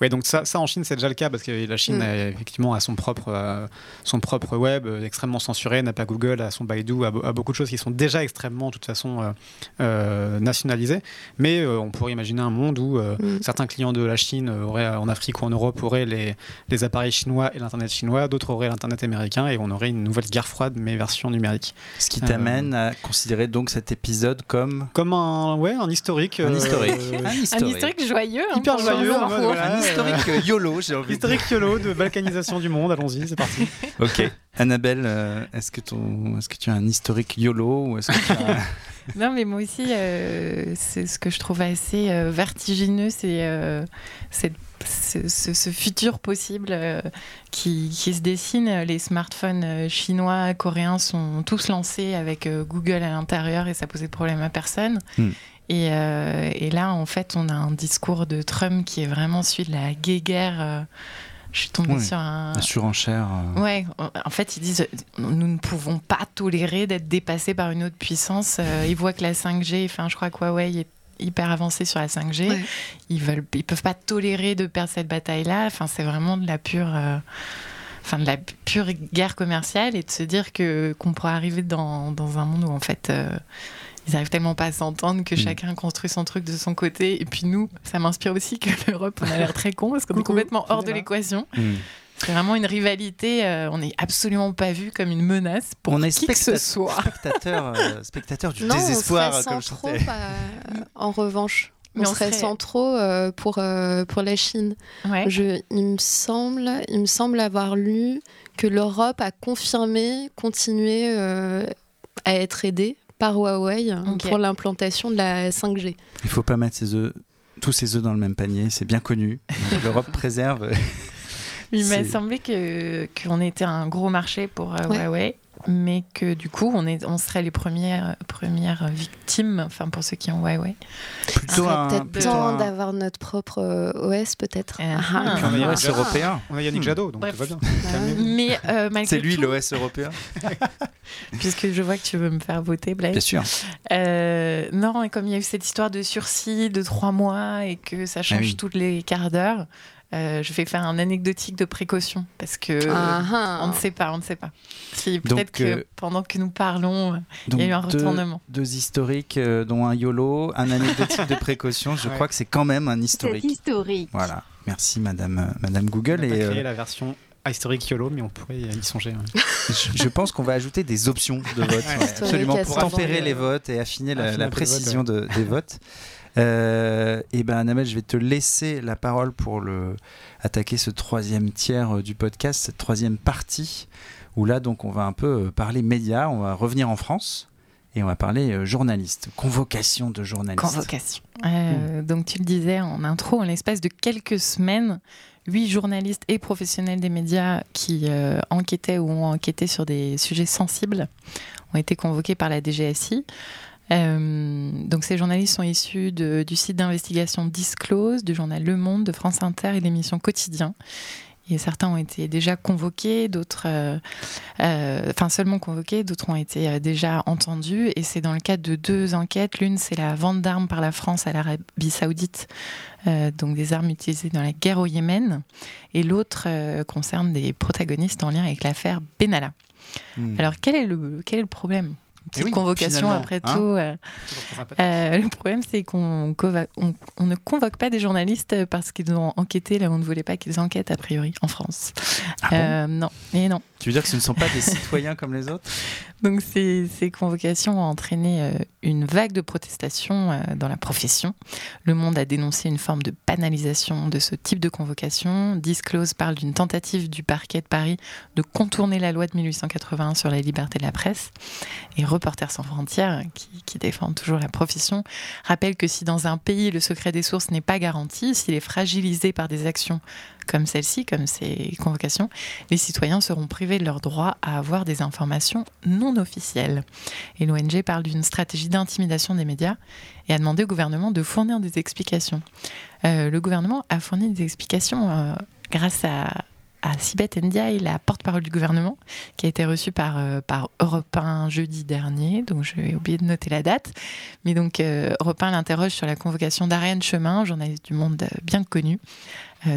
Ouais, donc ça, ça en Chine c'est déjà le cas parce que la Chine mm. a, effectivement a son propre, euh, son propre web extrêmement censuré, n'a pas Google, a son Baidu, a, beaucoup de choses qui sont déjà extrêmement de toute façon nationalisées. Mais on pourrait imaginer un monde où mm. certains clients de la Chine auraient, en Afrique ou en Europe auraient les, les appareils chinois et l'Internet chinois, d'autres auraient l'Internet américain et on aurait une nouvelle guerre froide mais version numérique. Ce qui t'amène à considérer donc cet épisode comme Comme un, ouais, un historique. Un, historique. un historique. joyeux. Hein, Hyper joyeux. un historique YOLO, j'ai envie Historique YOLO de balkanisation du monde, allons-y, c'est parti. Ok. Annabelle, euh, est-ce que, ton, est-ce que tu as un historique YOLO ou est-ce que tu as... non, mais moi aussi, euh, c'est ce que je trouve assez euh, vertigineux, c'est euh, ce, futur possible qui, se dessine. Les smartphones chinois, coréens sont tous lancés avec Google à l'intérieur et ça posait de problème à personne. Hmm. Et, et, là, en fait, on a un discours de Trump qui est vraiment celui de la guéguerre je suis tombée sur un. La surenchère. Euh. Ouais, en fait, ils disent nous ne pouvons pas tolérer d'être dépassés par une autre puissance. Euh, ils voient que la 5G, enfin, je crois que Huawei est hyper avancé sur la 5G. Ils veulent, ils peuvent pas tolérer de perdre cette bataille-là. Enfin, c'est vraiment de la pure. Euh, enfin, de la pure guerre commerciale et de se dire que qu'on pourrait arriver dans, dans, un monde où en fait ils arrivent tellement pas à s'entendre que mm. chacun construit son truc de son côté. Et puis nous, ça m'inspire aussi que l'Europe, on a l'air très con parce qu'on est complètement hors de l'équation. Mm. C'est vraiment une rivalité. Euh, on n'est absolument pas vu comme une menace pour qui que ce soit. Spectateur, euh, spectateur du désespoir, comme je trop, en revanche. on, serait, sans trop euh, pour, pour la Chine. Je, il, me semble, il me semble avoir lu que l'Europe a confirmé continuer à être aidée par Huawei pour l'implantation de la 5G. Il ne faut pas mettre ses œufs, tous ses œufs dans le même panier, c'est bien connu. L'Europe préserve. Il m'a semblé qu'on était un gros marché pour euh, Huawei mais que du coup, on, est, on serait les premières, premières victimes, enfin pour ceux qui ont Huawei. Plutôt peut-être temps d'avoir notre propre euh, OS, peut-être. Ah, ah. on a OS européen. On a Yannick Jadot, donc tout va bien. mais euh, C'est lui l'OS européen Puisque je vois que tu veux me faire voter, Blaise. Bien sûr. Euh, non, et comme il y a eu cette histoire de sursis de trois mois et que ça change ah tous les quarts d'heure, euh, je vais faire un anecdotique de précaution parce que ah, ah. on ne sait pas, on ne sait pas. Si peut-être que euh, pendant que nous parlons, il y a eu un retournement. Deux, historiques, euh, dont un YOLO, un anecdotique de précaution. Je crois que c'est quand même un historique. Historique. Voilà. Merci, Madame, Madame Google. On a et créé la version historique YOLO, mais on pourrait y songer. je, pense qu'on va ajouter des options de vote, absolument, pour tempérer les votes et affiner la, précision des votes. Euh, et ben Annabelle, je vais te laisser la parole pour le, attaquer ce troisième tiers euh, du podcast, cette troisième partie, où là donc on va un peu euh, parler médias, on va revenir en France. Et on va parler journaliste, convocation de journalistes. Convocation. Hmm. Donc tu le disais en intro, en l'espace de quelques semaines, huit journalistes et professionnels des médias qui enquêtaient ou ont enquêté sur des sujets sensibles ont été convoqués par la DGSI. Euh, donc ces journalistes sont issus du site d'investigation Disclose, du journal Le Monde, de France Inter et l'émission Quotidien. Et certains ont été déjà convoqués, d'autres, euh, euh, enfin seulement convoqués, d'autres ont été déjà entendus. Et c'est dans le cadre de deux enquêtes. L'une, c'est la vente d'armes par la France à l'Arabie Saoudite, donc des armes utilisées dans la guerre au Yémen. Et l'autre concerne des protagonistes en lien avec l'affaire Benalla. Hmm. Alors quel est le, quel est le problème? Petite convocation après hein. tout. le problème, c'est qu'on on, ne convoque pas des journalistes parce qu'ils ont enquêté là où on ne voulait pas qu'ils enquêtent, a priori, en France. Ah non, et non. Tu veux dire que ce ne sont pas des citoyens comme les autres? Donc ces, ces, convocations ont entraîné une vague de protestations dans la profession. Le Monde a dénoncé une forme de banalisation de ce type de convocation. Disclose parle d'une tentative du parquet de Paris de contourner la loi de 1881 sur la liberté de la presse. Et Reporters sans frontières, qui, qui défend toujours la profession, rappelle que si dans un pays le secret des sources n'est pas garanti, s'il est fragilisé par des actions comme celle-ci, comme ces convocations, les citoyens seront privés de leur droit à avoir des informations non officielles. Et l'ONG parle d'une stratégie d'intimidation des médias et a demandé au gouvernement de fournir des explications. Euh, le gouvernement a fourni des explications euh, grâce à, à Sibeth Ndiaye, la porte-parole du gouvernement, qui a été reçue par, euh, par Europe 1 jeudi dernier. Donc, j'ai oublié de noter la date. Mais donc, 1 l'interroge sur la convocation d'Ariane Chemin, journaliste du monde bien connu.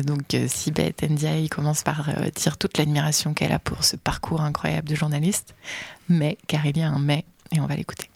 donc, Sibeth Ndiaye commence par dire toute l'admiration qu'elle a pour ce parcours incroyable de journaliste. Mais, car il y a un mais, et on va l'écouter.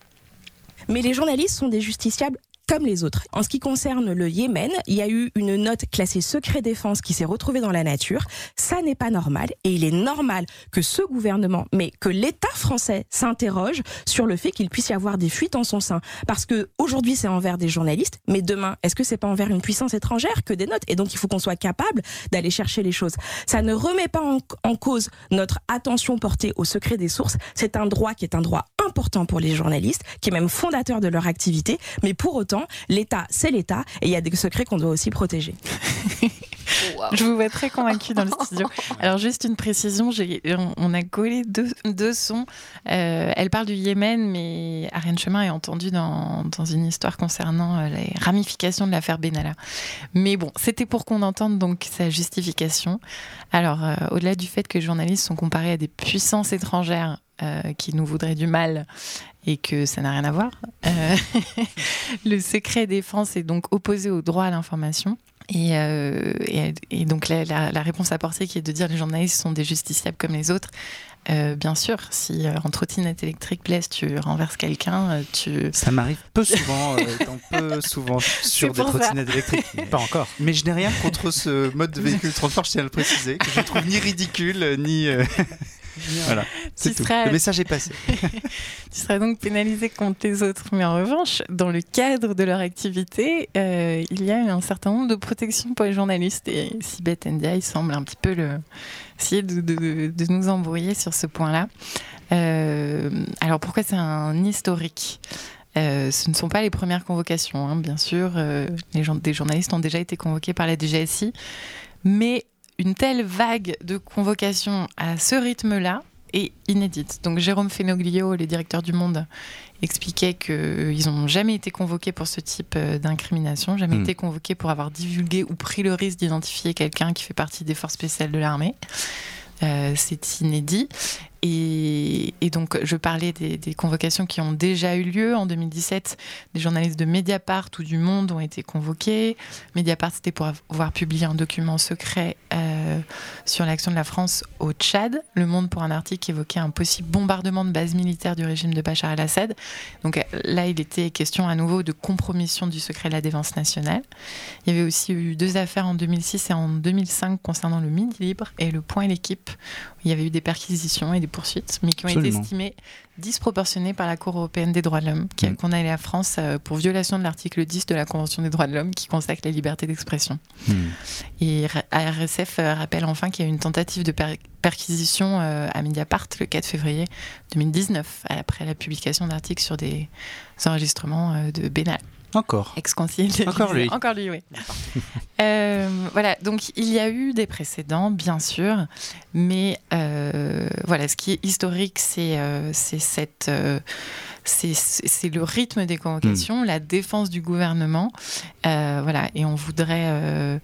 Mais les journalistes sont des justiciables comme les autres. En ce qui concerne le Yémen, il y a eu une note classée secret défense qui s'est retrouvée dans la nature. Ça n'est pas normal et il est normal que ce gouvernement, mais que l'État français s'interroge sur le fait qu'il puisse y avoir des fuites en son sein. Parce que aujourd'hui c'est envers des journalistes, mais demain, est-ce que c'est pas envers une puissance étrangère que des notes? Et donc il faut qu'on soit capable d'aller chercher les choses. Ça ne remet pas en, en cause notre attention portée au secret des sources. C'est un droit qui est un droit important pour les journalistes, qui est même fondateur de leur activité, mais pour autant l'État, c'est l'État, et il y a des secrets qu'on doit aussi protéger. Je vous vois très convaincue dans le studio. Alors juste une précision, on, a collé deux, sons. Euh, elle parle du Yémen, mais Ariane Chemin est entendue dans, une histoire concernant euh, les ramifications de l'affaire Benalla. Mais bon, c'était pour qu'on entende donc sa justification. Alors, euh, au-delà du fait que les journalistes sont comparés à des puissances étrangères qui nous voudraient du mal et que ça n'a rien à voir. Euh, le secret défense est donc opposé au droit à l'information. Et, euh, et, donc la, la, réponse apportée qui est de dire les journalistes sont des justiciables comme les autres. Euh, bien sûr, si en trottinette électrique blesse, tu renverses quelqu'un, tu... Ça m'arrive peu souvent, peu souvent sur des trottinettes électriques. Pas encore. Mais je n'ai rien contre ce mode de véhicule de transport, je tiens à le préciser, que je trouve ni ridicule, ni... Voilà, c'est tout. Le message est passé. tu seras donc pénalisé contre les autres. Mais en revanche, dans le cadre de leur activité, euh, il y a un certain nombre de protections pour les journalistes. Et Sibeth Ndiaye semble un petit peu le... essayer de, de, nous embrouiller sur ce point-là. Euh, alors pourquoi c'est un historique? Euh, ce ne sont pas les premières convocations, hein, bien sûr. les gens, des journalistes ont déjà été convoqués par la DGSI. Mais une telle vague de convocations à ce rythme-là est inédite. Donc Jérôme Fenoglio, le directeur du Monde, expliquait qu'ils n'ont jamais été convoqués pour ce type euh, d'incrimination, jamais hmm. été convoqués pour avoir divulgué ou pris le risque d'identifier quelqu'un qui fait partie des forces spéciales de l'armée. Euh, c'est inédit. Et, donc, je parlais des, convocations qui ont déjà eu lieu. En 2017, des journalistes de Mediapart ou du Monde ont été convoqués. Mediapart, c'était pour avoir publié un document secret euh, sur l'action de la France au Tchad. Le Monde, pour un article qui évoquait un possible bombardement de bases militaires du régime de Bachar el-Assad. Donc là, il était question à nouveau de compromission du secret de la défense nationale. Il y avait aussi eu deux affaires en 2006 et en 2005 concernant le Midi Libre et le Point et l'équipe. Il y avait eu des perquisitions et des poursuites, mais qui ont été estimées disproportionnées par la Cour européenne des droits de l'homme, qui a mm. condamné la France euh, pour violation de l'article 10 de la Convention des droits de l'homme qui consacre la liberté d'expression. Mm. Et ARSF euh, rappelle enfin qu'il y a eu une tentative de perquisition euh, à Mediapart le 4 février 2019, après la publication d'articles sur des enregistrements de Bénal. Encore. Ex-conseiller Encore lui. Encore lui, oui. euh, voilà, donc il y a eu des précédents, bien sûr, mais euh, voilà, ce qui est historique, c'est euh, cette. Euh, c'est le rythme des convocations, hmm. la défense du gouvernement, voilà, et on voudrait,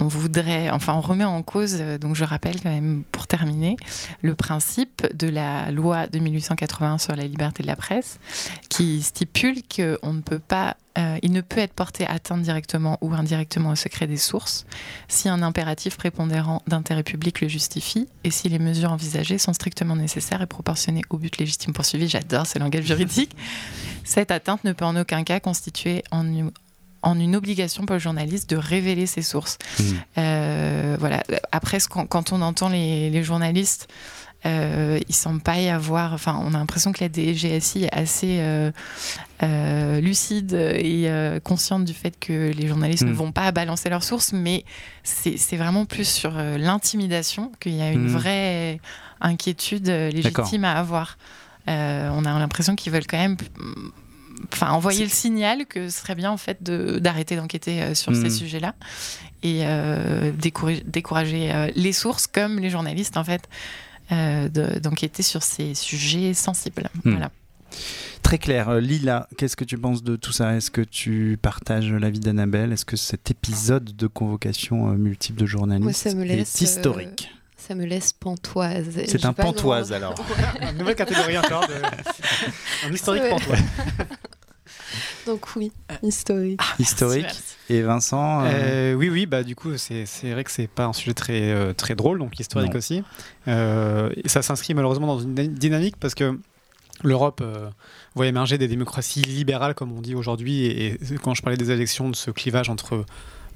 on voudrait, enfin, on remet en cause, donc je rappelle quand même pour terminer, le principe de la loi de 1881 sur la liberté de la presse, qui stipule qu'on ne peut pas euh, il ne peut être porté atteinte directement ou indirectement au secret des sources si un impératif prépondérant d'intérêt public le justifie et si les mesures envisagées sont strictement nécessaires et proportionnées au but légitime poursuivi. J'adore ce langage juridique. Cette atteinte ne peut en aucun cas constituer en, une obligation pour le journaliste de révéler ses sources. Mmh. Euh, voilà. Après, quand, on entend les journalistes euh, il semble pas y avoir. Enfin, on a l'impression que la DGSI est assez euh, euh, lucide et consciente du fait que les journalistes ne hmm. vont pas balancer leurs sources, mais c'est vraiment plus sur l'intimidation qu'il y a une hmm. vraie inquiétude légitime à avoir. on a l'impression qu'ils veulent quand même enfin envoyer le signal que ce serait bien en fait d'arrêter d'enquêter sur ces hmm. sujets-là et décourager, décourager les sources comme les journalistes en fait euh, d'enquêter sur ces sujets sensibles. Hmm. Voilà. Très clair. Euh, Lila, qu'est-ce que tu penses de tout ça? Est-ce que tu partages l'avis d'Annabelle? Est-ce que cet épisode de convocation euh, multiple de journalistes est historique? ça me laisse pantoise. C'est un pantoise alors. Une nouvelle catégorie encore. De... Un historique pantoise. Donc oui, historique. Ah, historique. Et Vincent euh, euh, Oui, oui, bah du coup, c'est vrai que c'est pas un sujet très, euh, très drôle, donc historique aussi. et ça s'inscrit malheureusement dans une dynamique parce que l'Europe voit émerger des démocraties libérales, comme on dit aujourd'hui. et, quand je parlais des élections, de ce clivage entre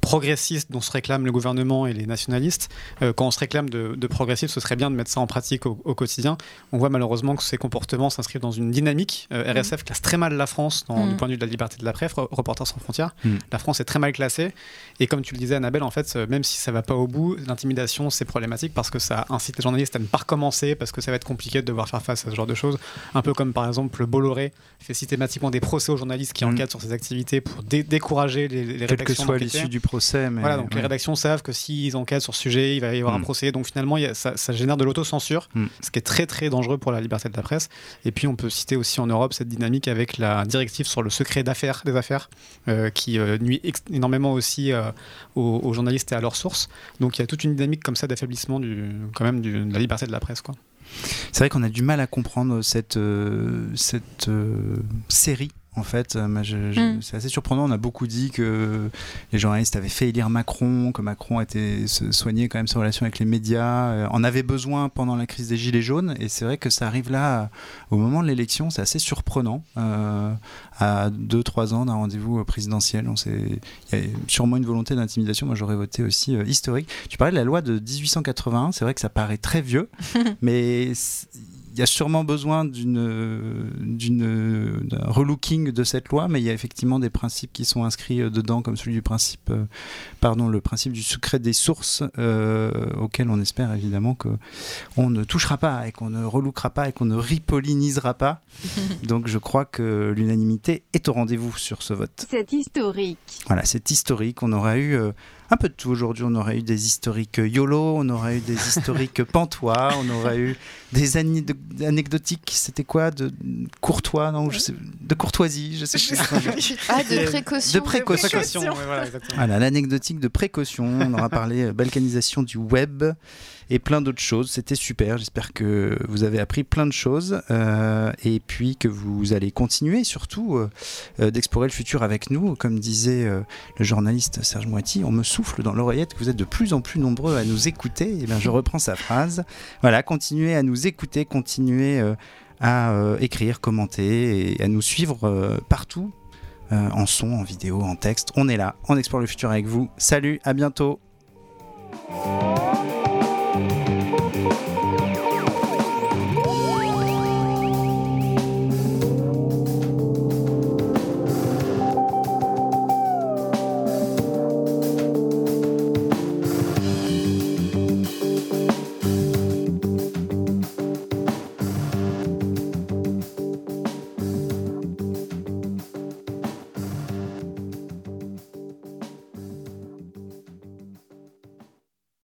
progressiste dont se réclament le gouvernement et les nationalistes, euh, quand on se réclame de, de, progressif, ce serait bien de mettre ça en pratique au, quotidien. On voit malheureusement que ces comportements s'inscrivent dans une dynamique. Euh, RSF classe très mal la France dans, du mm. point de vue de la liberté de la presse, Reporters sans frontières. Mm. La France est très mal classée. Et comme tu le disais, Annabelle, en fait, euh, même si ça va pas au bout, l'intimidation, c'est problématique parce que ça incite les journalistes à ne pas recommencer, parce que ça va être compliqué de devoir faire face à ce genre de choses. Un peu comme par exemple Bolloré fait systématiquement des procès aux journalistes qui enquêtent sur ces activités pour décourager les, les Quelle que soit l'issue du procès. voilà, donc les rédactions savent que s'ils enquêtent sur ce sujet, il va y avoir un mm. procès. Donc finalement, ça, génère de l'autocensure, mm. ce qui est très très dangereux pour la liberté de la presse. Et puis on peut citer aussi en Europe cette dynamique avec la directive sur le secret d'affaires des affaires, euh, qui euh, nuit énormément aussi euh, aux, journalistes et à leurs sources. Donc il y a toute une dynamique comme ça d'affaiblissement du, quand même de la liberté de la presse. Quoi. C'est vrai qu'on a du mal à comprendre cette, cette série en fait. Euh, mm. C'est assez surprenant. On a beaucoup dit que les journalistes avaient fait élire Macron, que Macron était soigné quand même ses relations avec les médias, euh, en avait besoin pendant la crise des Gilets jaunes. Et c'est vrai que ça arrive là, au moment de l'élection, c'est assez surprenant. Euh, à 2-3 ans d'un rendez-vous présidentiel, il y a sûrement une volonté d'intimidation. Moi, j'aurais voté aussi historique. Tu parlais de la loi de 1881. C'est vrai que ça paraît très vieux, mais il y a sûrement besoin d'une d'un relooking de cette loi, mais il y a effectivement des principes qui sont inscrits euh, dedans, comme celui du principe, euh, pardon, le principe du secret des sources, euh, auquel on espère évidemment que on ne touchera pas et qu'on ne relookera pas et qu'on ne ripollinisera pas. Donc je crois que l'unanimité est au rendez-vous sur ce vote. C'est historique. Voilà, c'est historique. On aura eu un peu de tout aujourd'hui. On aurait eu des historiques YOLO, on aurait eu des historiques Pantois, on aurait eu des anecdotiques, c'était quoi De courtois, non, je sais, de courtoisie, je sais pas. ah, de précaution. De précaution. voilà, l'anecdotique de précaution. On aura parlé euh, balkanisation du web et plein d'autres choses. C'était super. J'espère que vous avez appris plein de choses euh, et puis que vous allez continuer surtout euh, euh, d'explorer le futur avec nous. Comme disait le journaliste Serge Moiti, on me souffle dans l'oreillette que vous êtes de plus en plus nombreux à nous écouter. Et bien, je reprends sa phrase. Voilà, continuez à nous écouter, continuez à écrire, commenter et à nous suivre partout. en son, en vidéo, en texte. On est là, on explore le futur avec vous. Salut, à bientôt.